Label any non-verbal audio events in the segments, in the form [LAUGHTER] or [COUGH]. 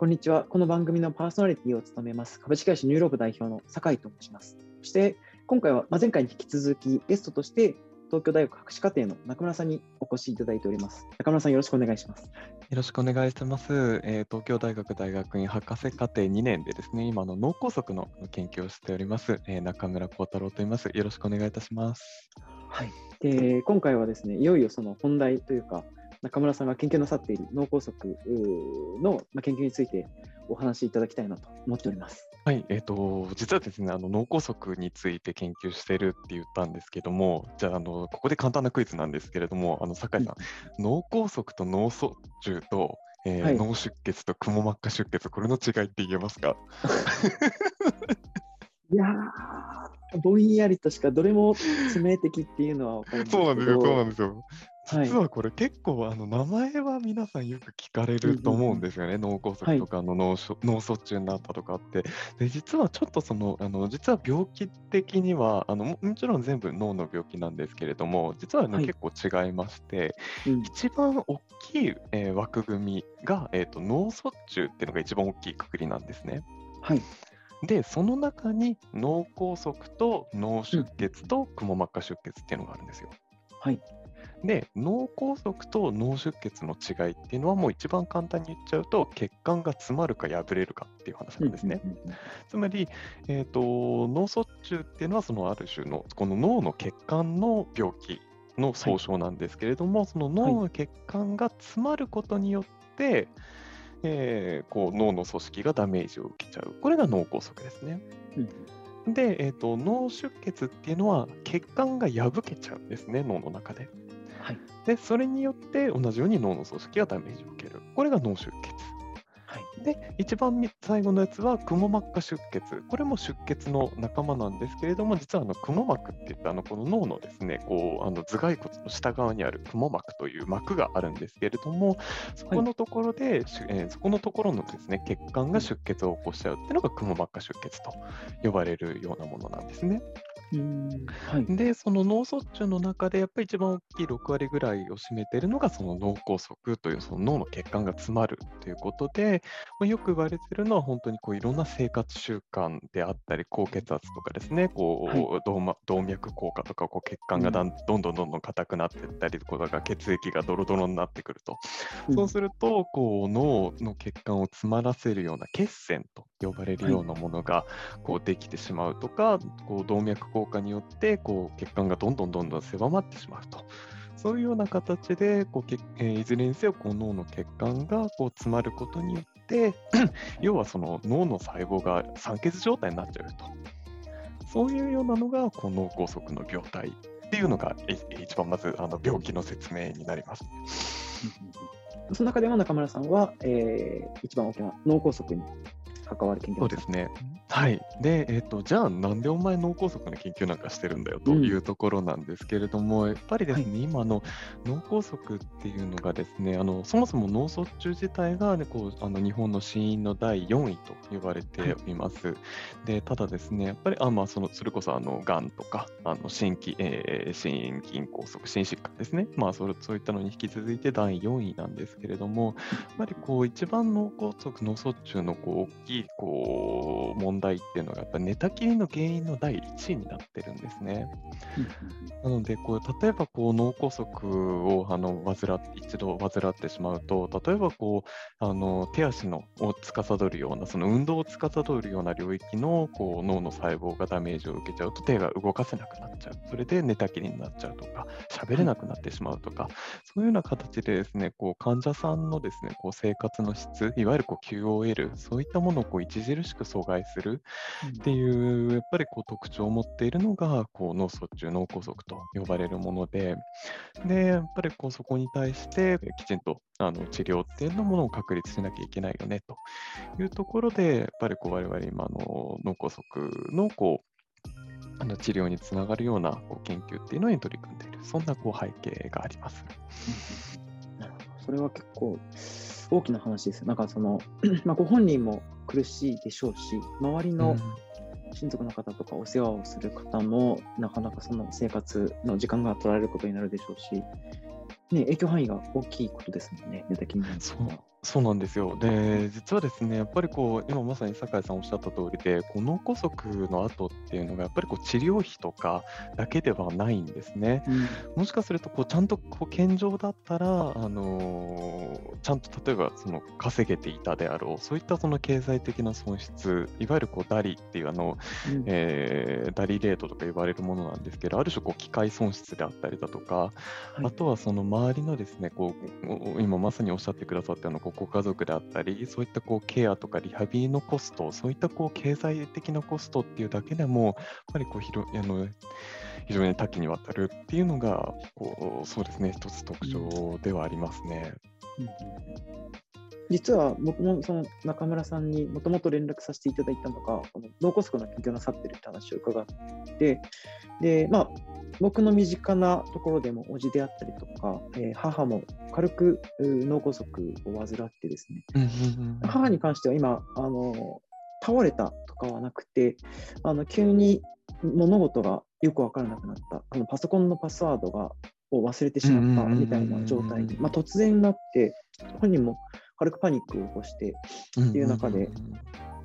こんにちは。この番組のパーソナリティを務めます株式会社ニューロープ代表の酒井と申します。そして今回はまあ前回に引き続きゲストとして東京大学博士課程の中村さんにお越しいただいております。中村さんよろしくお願いします。よろしくお願いしてます。えー東京大学大学院博士課程2年でですね、今の脳梗塞の研究をしております、えー中村幸太郎と言います。よろしくお願いいたします。はい。で今回はですね、いよいよその本題というか、中村さんが研究なさっている脳梗塞うーのまあ研究についてお話しいただきたいなと思っております。はい、えっ、と、実はですね、あの脳梗塞について研究してるって言ったんですけども、じゃあ、あのここで簡単なクイズなんですけれども、あの酒井さん、脳梗塞と脳卒中と、えーはい脳出血とくも膜下出血、これの違いって言えますか？[LAUGHS] いやー、ぼんやりとしかどれも致命的っていうのは分かるんですそうなんですよ、そうなんですよ。はい実はこれ結構あの名前は皆さんよく聞かれると思うんですよね、脳梗塞とかあの脳脳卒中になったとかって。で実はちょっとそのあの実は病気的にはあのももちろん全部脳の病気なんですけれども実は結構違いましてうん一番大きい、えー枠組みが、えー、と脳卒中っていうのが一番大きいくくりなんですね。はい。でその中に脳梗塞と脳出血とくも膜下出血っていうのがあるんですよ。はい。で脳梗塞と脳出血の違いっていうのはもう一番簡単に言っちゃうと血管が詰まるか破れるかっていう話なんですね。つまり、えー、と脳卒中っていうのはそのある種のこの脳の血管の病気の総称なんですけれども、その脳の血管が詰まることによって、えーこう脳の組織がダメージを受けちゃうこれが脳梗塞ですね。うんで、えー、と脳出血っていうのは血管が破けちゃうんですね脳の中で。はい。でそれによって同じように脳の組織がダメージを受けるこれが脳出血。はい。で、一番み最後のやつは、くも膜下出血。これも出血の仲間なんですけれども、実はあのくも膜って言って、あのこの脳のですね、こうあの頭蓋骨の下側にあるくも膜という膜があるんですけれども、そこのところで、しえーそこのところのですね、血管が出血を起こしちゃうっていうのがくも膜下出血と呼ばれるようなものなんですね。うんはい。で、その脳卒中の中でやっぱり一番大きい6割ぐらいを占めているのがその脳梗塞というその脳の血管が詰まるということで、まあ、よく言われているのは本当にこういろんな生活習慣であったり、高血圧とかですね、こう、はい動脈硬化とかこう血管がだんどんどんどんどん硬くなっていったりとか、血液がドロドロになってくると、そうするとこう脳の血管を詰まらせるような血栓と呼ばれるようなものがこうできてしまうとか、こう動脈硬化によってこう血管がどんどんどんどん狭まってしまうと。そういうような形でこう血えーいずれにせよこう脳の血管がこう詰まることによって [CLEARS THROAT] 要はその脳の細胞が酸欠状態になっちゃうとそういうようなのがこう脳梗塞の病態っていうのがい一番まずあの病気の説明になります。その中でも中村さんは、えー一番大きな脳梗塞に関わる研究をそうですね。はい。で、えっ、と、じゃあ、なんでお前脳梗塞の研究なんかしてるんだよとうんいうところなんですけれども、やっぱりですね、今の脳梗塞っていうのがですね、あのそもそも脳卒中自体が、ね、こうあの日本の死因の第4位と呼ばれています。で、ただですね、やっぱり、あまあ、そのそれこそあのがんとか、あの心筋、えー心筋梗塞、心疾患ですね、まあそれ、そういったのに引き続いて第4位なんですけれども、やっぱりこう一番脳梗塞、脳卒中のこう大きいこう問題っていうのが、やっぱ寝たきりの原因の第1位になってるんですね。なのでこう、例えばこう脳梗塞をあの患一度患ってしまうと、例えばこうあの手足のを司るような、その運動を司るような領域のこう脳の細胞がダメージを受けちゃうと、手が動かせなくなっちゃう、それで寝たきりになっちゃうとか、喋れなくなってしまうとか、そういうような形でですね、こう患者さんのですね、こう生活の質、いわゆるこう QOL、そういったものをこう著しく阻害するっていう、やっぱりこう特徴を持っているのが、こう脳卒中、脳梗塞と呼ばれるもので、で、やっぱりこうそこに対して、きちんとあの治療っていうのものを確立しなきゃいけないよねというところで、やっぱりこう我々今の脳梗塞のこうあの治療につながるようなこう研究っていうのに取り組んでいる、そんなこう背景があります。それは結構大きな話ですよ。なんかその、[CLEARS THROAT] まあ、ご本人も苦しいでしょうし、周りの親族の方とかお世話をする方も、なかなかその生活の時間が取られることになるでしょうし、ね、影響範囲が大きいことですもんね、寝たきりになるそうそうなんですよ。で、実はですね、やっぱりこう、今まさに酒井さんおっしゃった通りで、こう脳梗塞の後っていうのが、やっぱりこう治療費とかだけではないんですね。うんもしかするとこう、ちゃんとこう健常だったら、あのーちゃんと例えばその稼げていたであろう、そういったその経済的な損失、いわゆるこうダリっていうあの、うんえーダリレートとか言われるものなんですけど、ある種こう機械損失であったりだとか、はいあとはその周りのですね、こうお今まさにおっしゃってくださったようなこうご家族であったり、そういったこうケアとかリハビリのコスト、そういったこう経済的なコストっていうだけでも、やっぱりこう広あの非常に多岐にわたるっていうのが、こうそうですね、一つ特徴ではありますね。うん実は僕もその中村さんにもともと連絡させていただいたのが、この脳梗塞の研究をなさってるって話を伺って、で、まあ、僕の身近なところでも、叔父であったりとか、えー母も軽く脳梗塞を患ってですね、母に関しては今、あの倒れたとかはなくて、あの急に物事がよく分からなくなった、あのパソコンのパスワードがを忘れてしまったみたいな状態に、まあ、突然になって、本人も軽くパニックを起こして、っていう中で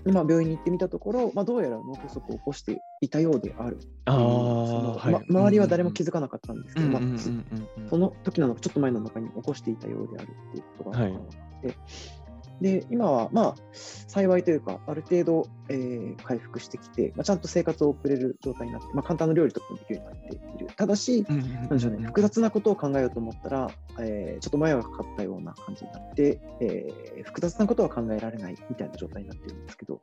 まあ、病院に行ってみたところ、まあ、どうやら脳梗塞を起こしていたようである。あはい。ま周りは誰も気づかなかったんですけど、まその時なのか、ちょっと前なのかに起こしていたようであるっていうことがはい分かって、で今はまあ幸いというか、ある程度、えー回復してきて、まあ、ちゃんと生活を送れる状態になって、まあ、簡単な料理とかもできるようになっている。ただし、なんでしょうね、複雑なことを考えようと思ったら、えーちょっと迷惑がかかったような感じになって、えー複雑なことは考えられないみたいな状態になっているんですけど、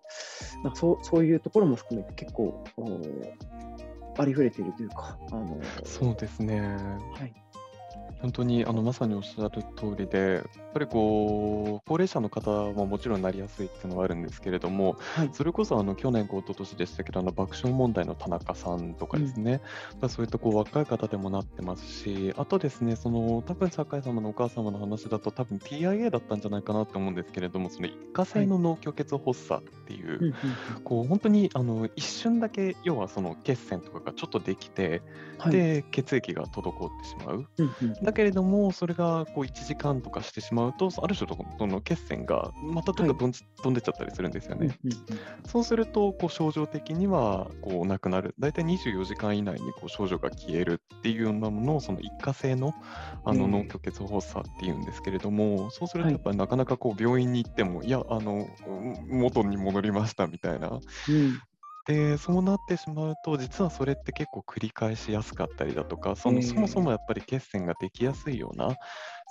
なんかそうそういうところも含めて結構、ありふれているというか、あのそうですね。はい本当にあのまさにおっしゃる通りで、やっぱりこう高齢者の方ももちろんなりやすいっていうのはあるんですけれども、はい。それこそあの去年、一昨年でしたけど、あの爆笑問題の田中さんとかですね、まあそういったこう若い方でもなってますし、あとですね、その多分酒井様のお母様の話だと、多分 TIA だったんじゃないかなと思うんですけれども、その一過性の脳虚血発作っていう、うんうんこう本当にあの一瞬だけ、要はその血栓とかがちょっとできて、はい。で血液が滞ってしまう。うんうんだけれども、それがこう1時間とかしてしまうと、ある種のその血栓がまたどっか飛ん,、飛んでっちゃったりするんですよね。そうすると、こう症状的にはこうなくなる、大体24時間以内にこう症状が消えるっていうようなものを、その一過性のあのうん。脳虚血発作っていうんですけれども、そうするとはい。やっぱりなかなかこう病院に行っても、いや、あのうん元に戻りましたみたいな。うんで、そうなってしまうと、実はそれって結構繰り返しやすかったりだとか、そのええ。そもそもやっぱり血栓ができやすいような、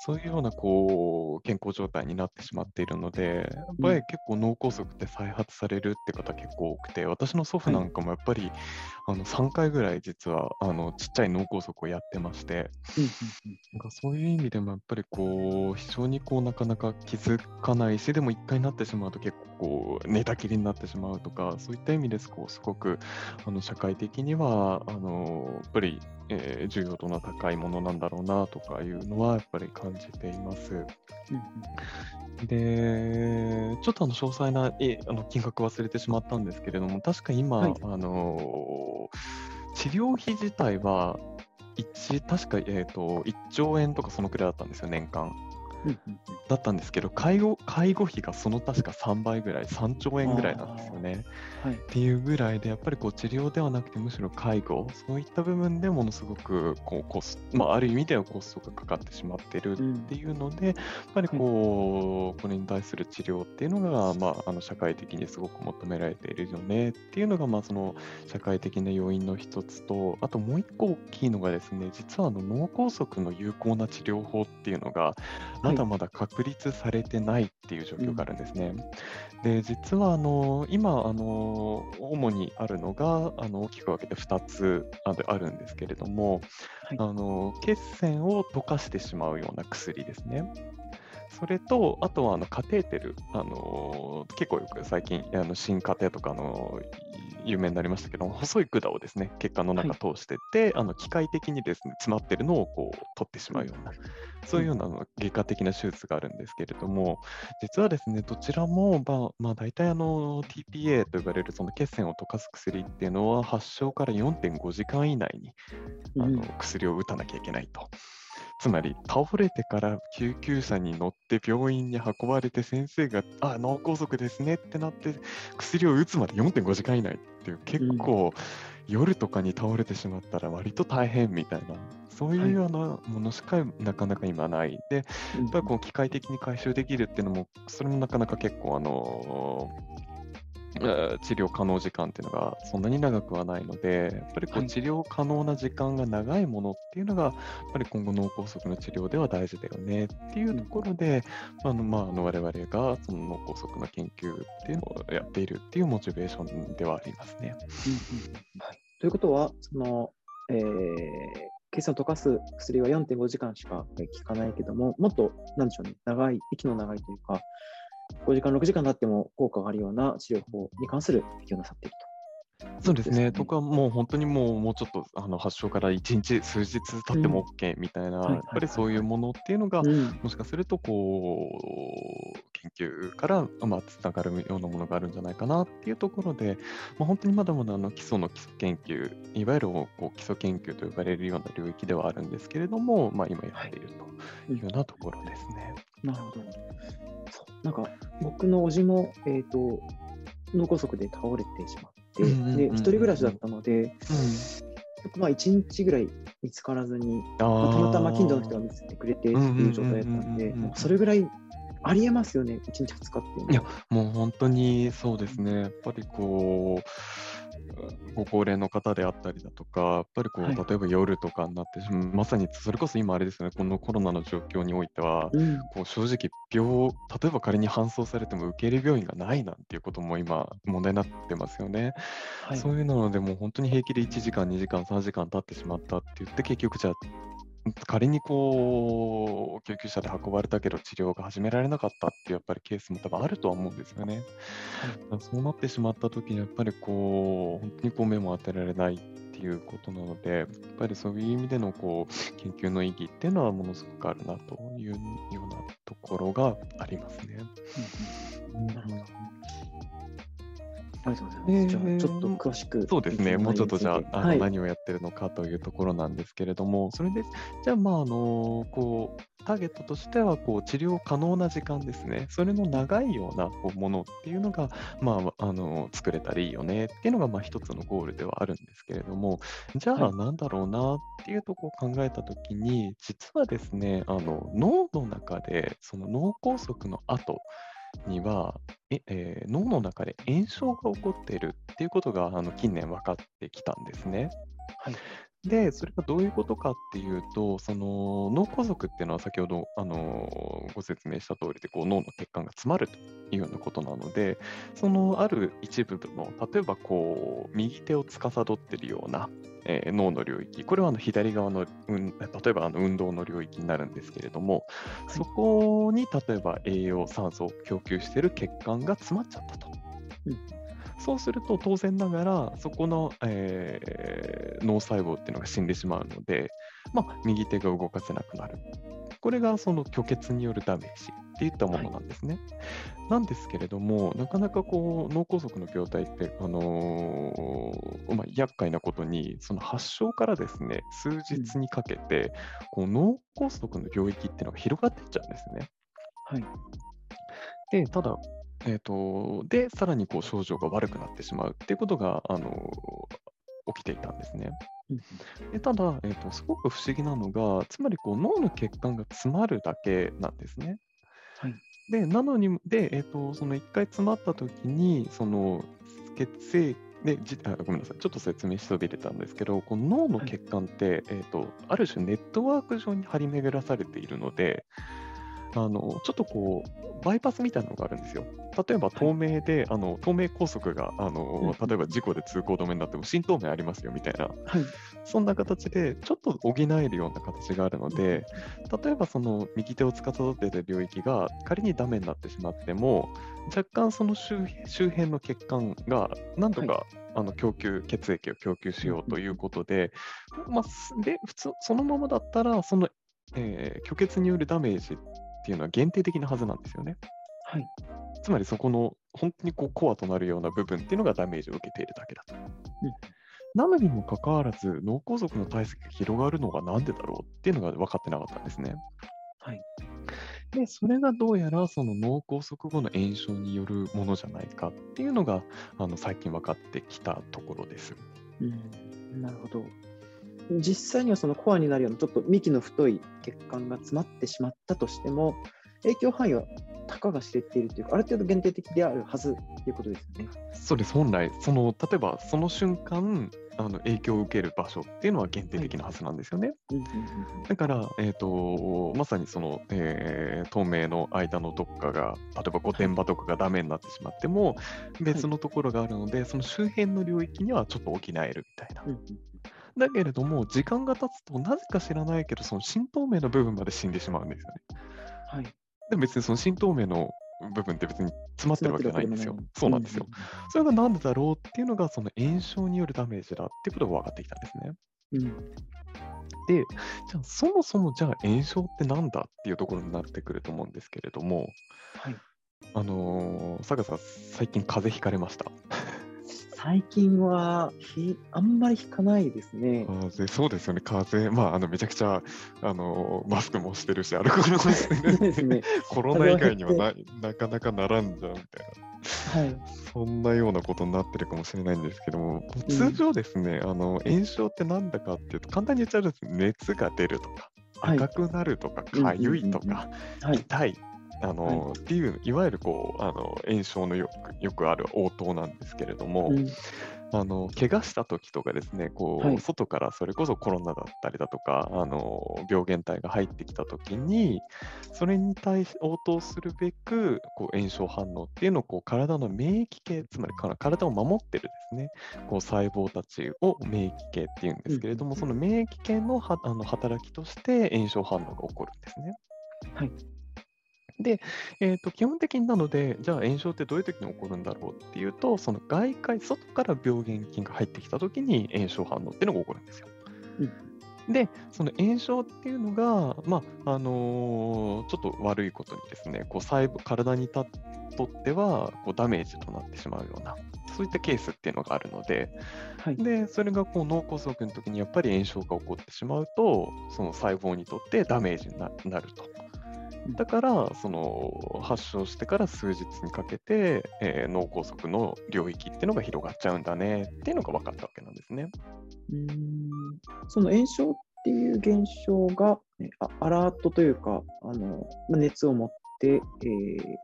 そういうようなこう健康状態になってしまっているので、やっぱり結構脳梗塞って再発されるって方結構多くて、私の祖父なんかもやっぱり、あの3回ぐらい実はあのちっちゃい脳梗塞をやってまして、うんなんかそういう意味でもやっぱりこう非常にこうなかなか気づかないし、でも一回なってしまうと結構こう寝たきりになってしまうとか、そういった意味ですこうすごくあの社会的にはあのやっぱり、えー重要度の高いものなんだろうなとかいうのはやっぱり感じています。うんで、ちょっとあの詳細なえあの金額忘れてしまったんですけれども、確か今、はいあの治療費自体は1、確か、えー、と1兆円とかそのくらいだったんですよ、年間。だったんですけど、介護介護費がその確か3倍ぐらい、3兆円ぐらいなんですよね。はい。っていうぐらいで、やっぱりこう治療ではなくて、むしろ介護、そういった部分でものすごくこうコスまあ、ある意味ではコストがかかってしまってるうんっていうので、やっぱりこう、これに対する治療っていうのが、まあ、あの社会的にすごく求められているよねっていうのが、まあ、その社会的な要因の一つと、あともう一個大きいのがですね、実はあの脳梗塞の有効な治療法っていうのが、まだまだ確立されてないっていう状況があるんですね。で、実はあの今あの、主にあるのがあの大きく分けて2つあるあるんですけれども、はいあの血栓を溶かしてしまうような薬ですね。それと、あとはあのカテーテル、あの結構よく最近、あの新カテとかの有名になりましたけど、細い管をですね血管の中通してって、あの機械的にですね詰まってるのをこう取ってしまうような、そういうような外科的な手術があるんですけれども、実はですね、どちらも、まあ、まあ、大体あの TPA と呼ばれるその血栓を溶かす薬っていうのは、発症から4.5時間以内にあのうん。薬を打たなきゃいけないと。つまり倒れてから救急車に乗って病院に運ばれて先生が「あ脳梗塞ですね」ってなって薬を打つまで4.5時間以内っていう結構、夜とかに倒れてしまったら割と大変みたいなそういうようなものしかなかなか今ない。でやっぱりこう機械的に回収できるっていうのもそれもなかなか結構あの治療可能時間っていうのがそんなに長くはないので、やっぱりこう治療可能な時間が長いものっていうのが、やっぱり今後脳梗塞の治療では大事だよねっていうところで、うん、あのまあ、あの我々がその脳梗塞の研究っていうのをやっているっていうモチベーションではありますね。はい、ということは、その、えー、血栓を溶かす薬は4.5時間しか効かないけども、もっと、なんでしょうね、長い、息の長いというか、5時間、6時間経っても効果があるような治療法に関する適用なさっていると。そうですね、とかもう本当にもうもうちょっとあの発症から1日、数日経っても OK みたいな、やっぱりそういうものっていうのが、もしかするとこう研究から、まあ、つながるようなものがあるんじゃないかなっていうところで、まあ、本当にまだまだあの基礎の基礎研究、いわゆるこう基礎研究と呼ばれるような領域ではあるんですけれども、まあ、今やっているというようなところですね。なるほど。なんか僕の叔父も、えーと、脳梗塞で倒れてしまって、で一人暮らしだったので、うん、まあ、1日ぐらい見つからずに、まあ、たまたま近所の人が見つけてくれてっていう状態だったんで、それぐらいありえますよね、1日2日って。いや、もう本当にそうですね、やっぱりこう、ご高齢の方であったりだとか、やっぱりこう、はい、例えば夜とかになって、まさにそれこそ今あれですね、このコロナの状況においては、うん、こう正直病、例えば仮に搬送されても受け入れ病院がないなんていうことも今、問題になってますよね。はい、そういうので、もう本当に平気で1時間、2時間、3時間経ってしまったって言って、結局じゃあ、仮にこう救急車で運ばれたけど治療が始められなかったってやっぱりケースも多分あるとは思うんですよね。はい、そうなってしまった時にやっぱりこう本当にこう目も当てられないっていうことなのでやっぱりそういう意味でのこう研究の意義っていうのはものすごくあるなというようなところがありますね。うん、なるほどありがとうございます。えー、じゃあ、ちょっと詳しく。そうですね、もうちょっとじゃあ、あの、はい、何をやってるのかというところなんですけれども、それで、じゃあ、まあ、あの、こう、ターゲットとしてはこう治療可能な時間ですね、それの長いようなこうものっていうのが、まあ、あの作れたらいいよねっていうのがまあ一つのゴールではあるんですけれども、じゃあなんだろうなっていうとこを考えたときに、実はですね、あの脳の中でその脳梗塞の後には、ええー、脳の中で炎症が起こっているっていうことがあの近年分かってきたんですね。はい、で、それがどういうことかっていうと、その脳梗塞っていうのは先ほど、あのご説明した通りでこう脳の血管が詰まるというようなことなので、そのある一部の、例えばこう右手を司っているような、えー、脳の領域、これはあの左側の、うん、例えばあの運動の領域になるんですけれども、そこに例えば栄養、酸素を供給している血管が詰まっちゃったと。うんそうすると当然ながらそこの、えー、脳細胞っていうのが死んでしまうので、まあ、右手が動かせなくなる。これがその虚血によるダメージっていったものなんですね。はい、なんですけれども、なかなかこう脳梗塞の病態って、あのー、まあ、厄介なことに、その発症からですね、数日にかけて、うん、こう脳梗塞の領域っていうのが広がっていっちゃうんですね。はい、でただ、えーと、で、さらにこう症状が悪くなってしまうっていうことが、あの起きていたんですね。でただ、えーと、すごく不思議なのが、つまりこう脳の血管が詰まるだけなんですね。はい、でなのに、でえーと、その1回詰まったときに、その血液でじあごめんなさい、ちょっと説明しそびれたんですけど、この脳の血管って、はい、えーと、ある種ネットワーク上に張り巡らされているので、あのちょっとこうバイパスみたいなのがあるんですよ。例えば透明で、はい、あの透明高速があの、例えば事故で通行止めになっても新透明ありますよみたいな、はい、そんな形でちょっと補えるような形があるので、例えばその右手を司っている領域が仮にダメになってしまっても、若干その周周辺の血管がなんとか、はい、あの供給血液を供給しようということで、まあ、で普通そのままだったらその、えー、虚血によるダメージっていうのは限定的なはずなんですよね。はい、つまりそこの本当にこうコアとなるような部分っていうのがダメージを受けているだけだと。うんなのにもかかわらず、脳梗塞の体積が広がるのがなんでだろうっていうのが分かってなかったんですね。はい。で、それがどうやらその脳梗塞後の炎症によるものじゃないかっていうのが、あの最近分かってきたところです。うん、なるほど。実際にはそのコアになるようなちょっと幹の太い血管が詰まってしまったとしても、影響範囲はたかが知れているというか、ある程度限定的であるはずということですよね。そうです、本来、その例えばその瞬間、あの影響を受ける場所っていうのは限定的なはずなんですよね。だから、えー、とまさにその、えー透明の間のどっかが、例えば御殿場とかがダメになってしまっても、別のところがあるので、その周辺の領域にはちょっと補えるみたいなうん。うんだけれども、時間が経つと、なぜか知らないけど、その新透明の部分まで死んでしまうんですよね。はい。でも別にその新透明の部分って別に詰まってるわけじゃないんですよ。そうなんですよ。うそれがなんでだろうっていうのが、その炎症によるダメージだっていうことが分かってきたんですね。んうんうん。で、じゃあそもそもじゃあ炎症ってなんだっていうところになってくると思うんですけれども、はい。あのー、坂さん、最近風邪ひかれました。最近はひあんまり引かないですね。風邪そうですよね、風邪、まあ、あのめちゃくちゃ、あのーマスクもしてるし、アルコールもしてるね。[LAUGHS] コロナ以外にはななかなかならんじゃんみたいな。はい。そんなようなことになってるかもしれないんですけども、うん通常ですね、あの炎症ってなんだかっていうと、簡単に言っちゃうと熱が出るとか、はい赤くなるとか、うんかゆいとか、はい。痛い、あのっていう、いわゆるこうあの炎症のよくよくある応答なんですけれども、うんあの怪我した時とかですね、こうはい外からそれこそコロナだったりだとか、あの病原体が入ってきた時に、それに対し応答するべくこう炎症反応っていうのをこう体の免疫系、つまり体を守ってるですね、こう細胞たちを免疫系っていうんですけれども、うんその免疫系のはあの働きとして炎症反応が起こるんですね。はい。で、えー、と基本的になので、じゃあ炎症ってどういう時に起こるんだろうっていうと、その外界、外から病原菌が入ってきた時に炎症反応っていうのが起こるんですよ。で、その炎症っていうのが、まああのーちょっと悪いことにですね、こう細胞体にたとってはこうダメージとなってしまうような、そういったケースっていうのがあるので、はい。でそれがこう脳梗塞の時にやっぱり炎症が起こってしまうと、その細胞にとってダメージにななると。だから、その発症してから数日にかけて、えー脳梗塞の領域っていうのが広がっちゃうんだねっていうのが分かったわけなんですね。うーんその炎症っていう現象が、ねあアラートというか、あのまあ熱を持って、えー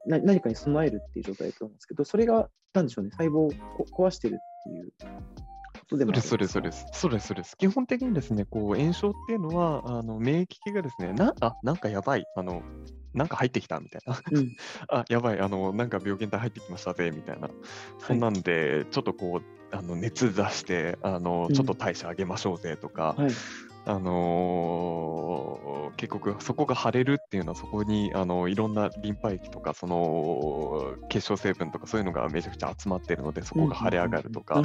な何かに備えるっていう状態だと思うんですけど、それが、なんでしょうね、細胞をこ壊してるっていうことでもあるんそれそれそれです。それそれです。基本的にですね、こう炎症っていうのは、あの免疫系がですね、なあなんかやばい、あのなんか入ってきたみたいな、うん。[LAUGHS] あやばい、あのなんか病原体入ってきましたぜみたいな、そんなんで、ちょっとこう、あの熱出してあのうん、ちょっと代謝上げましょうぜとか、はい。あのー結局そこが腫れるっていうのはそこにあのいろんなリンパ液とかその結晶成分とかそういうのがめちゃくちゃ集まってるのでそこが腫れ上がるとか。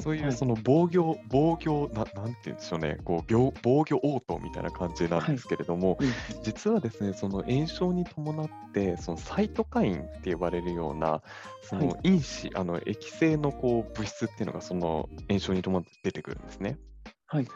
そういうその、の防御、防御な、なんて言うんでしょうね、こう病防御応答みたいな感じなんですけれども、うん実はですね、その炎症に伴って、そのサイトカインって呼ばれるような、そのは因子、あの液性のこう物質っていうのがその炎症に伴って出てくるんですね。はい。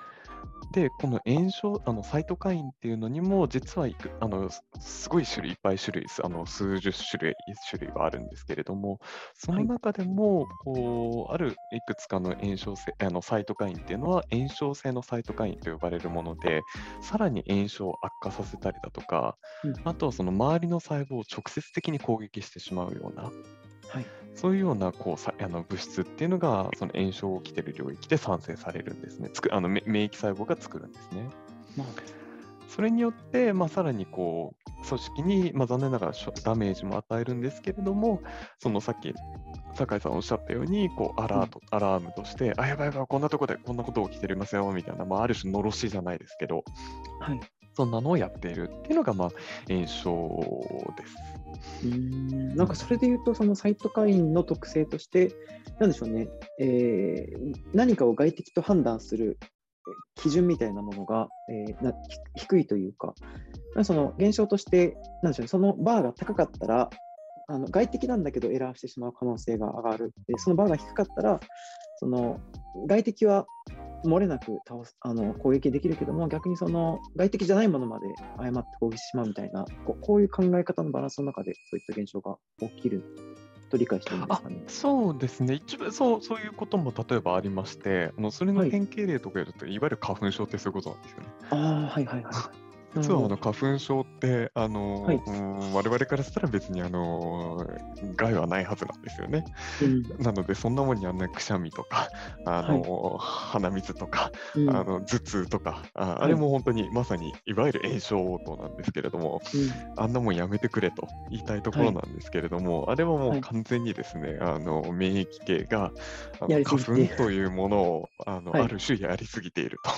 で、この炎症、あのサイトカインっていうのにも、実はいくあのすすごい種類、いっぱい種類、あの数十種類、種類はあるんですけれども、その中でも、こうあるいくつかの炎症性あのサイトカインっていうのは、炎症性のサイトカインと呼ばれるもので、さらに炎症を悪化させたりだとか、うん。あとはその周りの細胞を直接的に攻撃してしまうような、はい。そういうようなこうさあの物質っていうのが、その炎症が起きている領域で産生されるんですね。つくあのめ免疫細胞が作るんですね。まあ、それによって、まあ、さらにこう組織に、まあ、残念ながらダメージも与えるんですけれども、そのさっき酒井さんおっしゃったように、こうアラート、アラームとして、あ、やばいやばい、こんなとこでこんなこと起きてますよみたいな、まあ、ある種のろしじゃないですけど、はい。そんなのをやっているっていうのが、まあ、炎症です。うんなんかそれで言うと、そのサイトカインの特性として、なんでしょうね、えー何かを外敵と判断する基準みたいなものが、えーな低いというか、その現象として、なんでしょうね、そのバーが高かったら、あの外敵なんだけどエラーしてしまう可能性が上がる。でそのバーが低かったら、その外敵は漏れなく倒すあの攻撃できるけども、逆にその外敵じゃないものまで誤って攻撃してしまうみたいなこう、こういう考え方のバランスの中で、そういった現象が起きると理解していいんですかね。そうですね一部そう、そういうことも例えばありまして、あのそれのはい典型例とかやると、い、わゆる花粉症ってそういうことなんですよね。ああ、はいはいはい。実はあの花粉症って、あのはい。うん我々からしたら別にあの害はないはずなんですよね。うん。なので、そんなもんにあんなくしゃみとか、あの鼻水とか、うん。あの頭痛とかあ、い。あれも本当にまさにいわゆる炎症応答なんですけれども、あんなもんやめてくれと言いたいところなんですけれども、あれはもはい。う完全にですね、あの免疫系が花粉というものをあの、はい。ある種やりすぎていると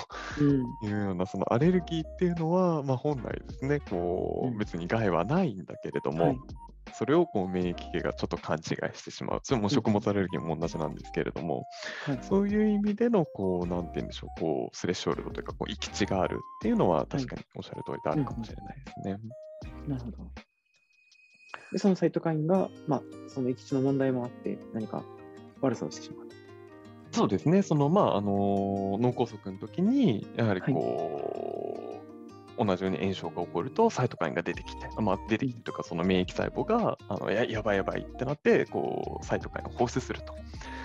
いうような、そのアレルギーっていうのは、まあ、本来ですね、こうんう別に害はないんだけれども、はいそれをこう免疫系がちょっと勘違いしてしまう。それも食物アレルギーも同じなんですけれども、はいそういう意味での、こう、なんて言うんでしょう、こう、スレッショールドというか、こう、行き地があるっていうのは、確かにおっしゃる通りであるかもしれないですね。なるほど。で、そのサイトカインが、まあ、その域地の問題もあって、何か悪さをしてしまう。そうですね、その、まあ、あの脳梗塞の時に、やはりはいこう、同じように炎症が起こると、サイトカインが出てきて、まあ、出てきてとか、その免疫細胞が、あのややばいやばいってなって、こう、サイトカインを放出すると。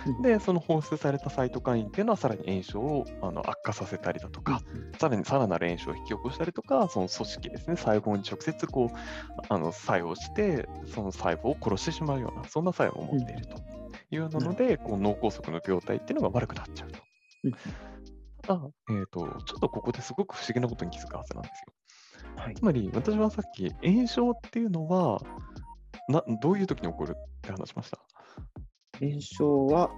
うんで、その放出されたサイトカインっていうのは、さらに炎症をあの悪化させたりだとか、さらにさらなる炎症を引き起こしたりとか、その組織ですね、細胞に直接こうあの作用して、その細胞を殺してしまうような、そんな作用を持っているというので、こう脳梗塞の病態っていうのが悪くなっちゃうと。うんただ、えーと、ちょっとここですごく不思議なことに気づくはずなんですよ。はいつまり、私はさっき、炎症っていうのは、などういう時に起こるって話しました？炎症は、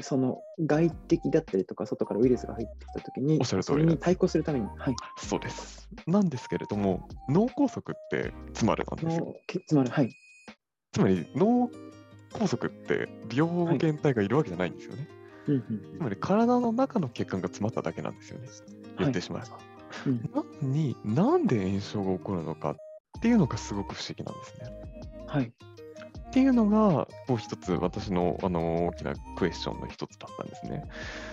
その外敵だったりとか、外からウイルスが入ってきたときに、おっしゃる通それに対抗するために、はい、そうです。なんですけれども、脳梗塞って、つまりなんですよ。つまり、はい、つまり脳梗塞って病原体がいるわけじゃないんですよね。うんうんつまり体の中の血管が詰まっただけなんですよね。言ってしまえば。うんなのになんで炎症が起こるのかっていうのがすごく不思議なんですね。はい、っていうのがこう一つ私のあの大きなクエスチョンの一つだったんですね。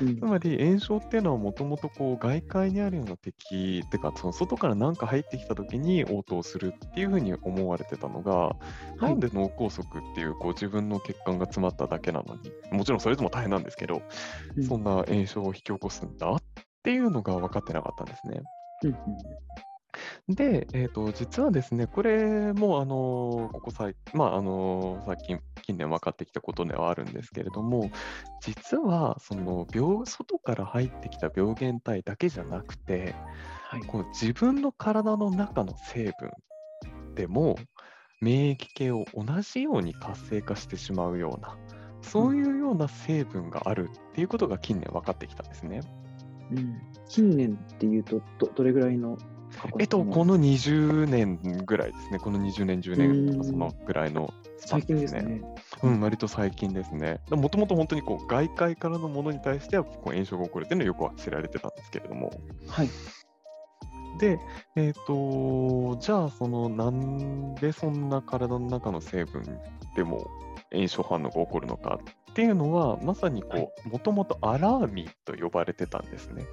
うんつまり炎症っていうのはもともとこう外界にあるような敵ってかその外から何か入ってきた時に応答するっていうふうに思われてたのが、なんで脳梗塞っていうこう自分の血管が詰まっただけなのにもちろんそれでも大変なんですけど、うんそんな炎症を引き起こすんだっていうのが分かってなかったんですね。うんで、えー、と実はですね、これも、あのここ最,、まああの最近、近年分かってきたことではあるんですけれども、実はその病外から入ってきた病原体だけじゃなくて、はい、この自分の体の中の成分でも、免疫系を同じように活性化してしまうような、そういうような成分があるっていうことが近年分かってきたんですね。うん、近年っていうとど、どれぐらいのえっと、このの20年ぐらいですね。この20年、10年とか、うんそのぐらいの最近ですね。うん、割と最近ですね。もともと本当にこう外界からのものに対してはこう炎症が起こるっていうのはよくは知られてたんですけれども。はい、で、えっ、と、じゃあ、その、なんでそんな体の中の成分でも炎症反応が起こるのかっていうのは、まさにはいこう、もともとアラーミと呼ばれてたんですね。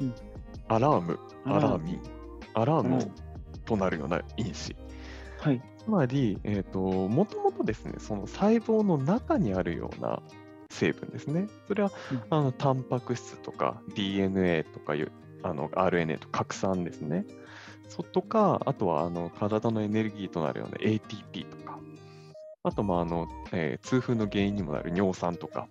うんアラーム、アアラームラーミ、アラームうんとなるような因子。はい、つまり、えー、ともともとですね、その細胞の中にあるような成分ですね。それは、うんあのタンパク質とか DNA とかいうあの RNA と核酸ですね。そとか、あとはあの体のエネルギーとなるような ATP とか、あと、まああのえー痛風の原因にもなる尿酸とか、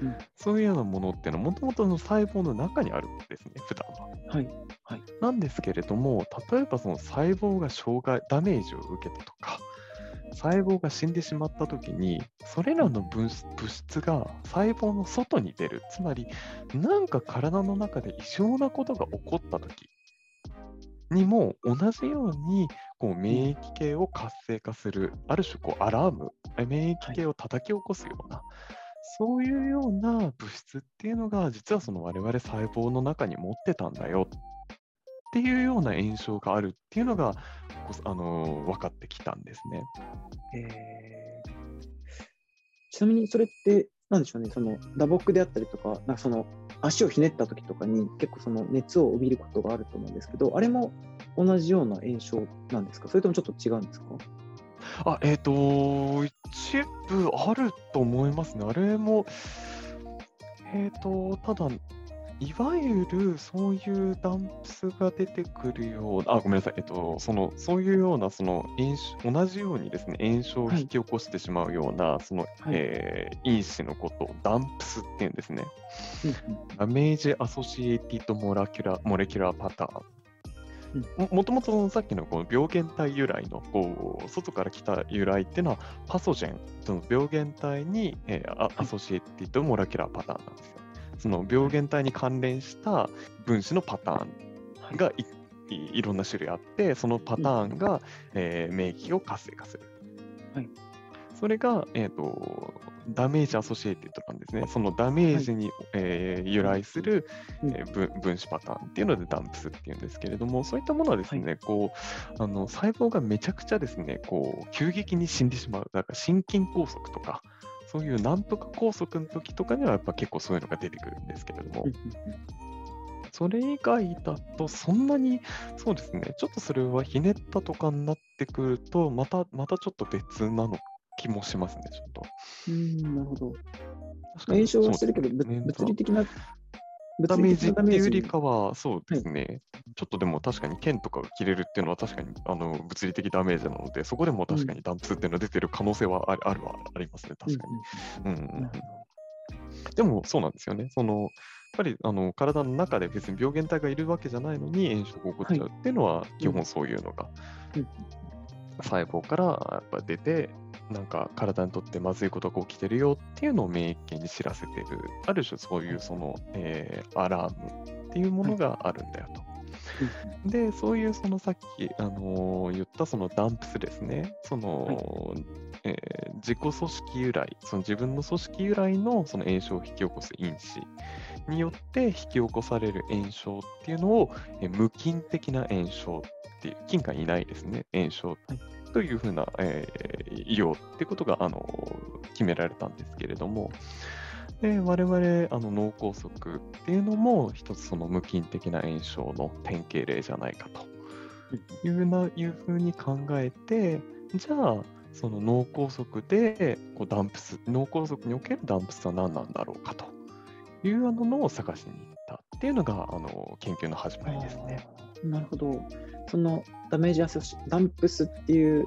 うんそういうようなものっていうのは、もともとの細胞の中にあるんですね、普段は。はい、はい。なんですけれども、例えばその細胞が障害、ダメージを受けたとか、細胞が死んでしまったときに、それらの物質が細胞の外に出る、つまり、なんか体の中で異常なことが起こったときにも、同じようにこう免疫系を活性化する、ある種こうアラーム、免疫系を叩き起こすような、そういうような物質っていうのが、実はその我々細胞の中に持ってたんだよ。っていうような炎症があるっていうのが、こあの分かってきたんですね。えーちなみにそれって、なんでしょうね、その打撲であったりとか、なんかその足をひねった時とかに結構その熱を帯びることがあると思うんですけど、あれも同じような炎症なんですか？それともちょっと違うんですか？あ、えっ、と、一部あると思いますね。あれも、えっ、と、ただ、いわゆるそういうダンプスが出てくるような、あ、ごめんなさい、えっと、その、そういうような、その炎症、同じようにですね、炎症を引き起こしてしまうような、その、はいえー因子のことをダンプスっていうんですね。damage associated molecular molecular pattern。うんももともとさっきのこの病原体由来のこう外から来た由来っていうのは pathogen、その病原体に、えーあ associated molecular pattern なんですよ。その病原体に関連した分子のパターンがいいいろんな種類あって、そのパターンが、えー免疫を活性化する。はい。それが、えー、とダメージアソシエイティドなんですね。そのダメージに、えー由来する、うん。えー分分子パターンっていうのでダンプスっていうんですけれども、そういったものはですね、こうあの細胞がめちゃくちゃですね、こう急激に死んでしまう。だから心筋梗塞とか、そういうなんとか梗塞の時とかにはやっぱ結構そういうのが出てくるんですけれどもうん、それ以外だとそんなにそうですね、ちょっとそれはひねったとかになってくると、またまたちょっと別なの気もしますね、ちょっと。うんうんなるほど。炎症はしてるけど、ね物理的なダメージっていうよりか。かは、そうですね、ちょっとでも確かに剣とかが切れるっていうのは確かにあの物理的ダメージなので、そこでも確かにダンプスっていうのは出てる可能性はある,、あるはありますね、確かに。うんでもそうなんですよね。そのやっぱりあの体の中で別に病原体がいるわけじゃないのに炎症が起こっちゃうっていうのは、基本そういうのが、うん細胞からやっぱ出て、なんか体にとってまずいことが起きてるよっていうのを免疫系に知らせてる、ある種そういうその、えーアラームっていうものがあるんだよと。で、そういうそのさっき、あのー言ったそのダンプスですね、その、えー自己組織由来、その自分の組織由来のその炎症を引き起こす因子によって引き起こされる炎症っていうのを、えー無菌的な炎症っていう、菌がいないですね、炎症というふうな、えー、医療ってことが、あの決められたんですけれども、で我々あの脳梗塞っていうのも一つその無菌的な炎症の典型例じゃないかというないうふうに考えてじゃあその脳梗塞でこうダンプス脳梗塞におけるダンプスは何なんだろうかというあののを探しに行ったっていうのがあの研究の始まりですね。なるほど。そのダメージアソシダンプスっていう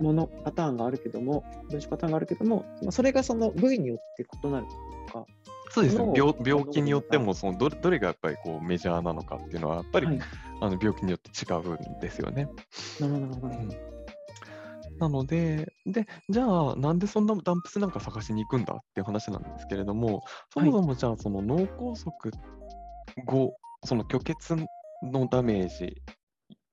もの、パターンがあるけども、分子パターンがあるけども、まあそれがその部位によって異なるとか、そうですね脳病病気によってもそのどれどれがやっぱりこうメジャーなのかっていうのはやっぱり、はい、あの病気によって違うんですよね。なるほど、なるほど。うんなので、で、じゃあ、なんでそんなダンプスなんか探しに行くんだっていう話なんですけれども、そもそもじゃあ、その脳梗塞後、その虚血のダメージ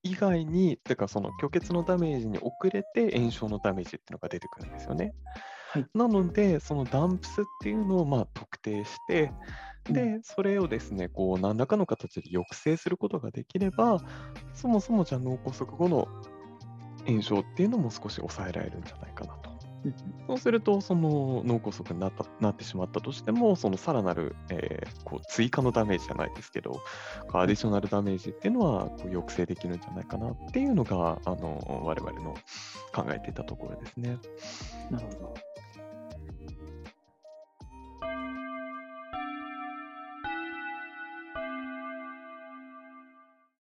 以外に、てかその虚血のダメージに遅れて炎症のダメージっていうのが出てくるんですよね。はいなので、そのダンプスっていうのをまあ特定して、で、それをですね、こう、何らかの形で抑制することができれば、そもそもじゃあ脳梗塞後の炎症っていうのも少し抑えられるんじゃないかなと。[LAUGHS] そうすると、その脳梗塞になったなってしまったとしても、そのさらなる、えーこう追加のダメージじゃないですけど、アディショナルダメージっていうのはこう抑制できるんじゃないかなっていうのが、あの我々の考えていたところですね。なるほど。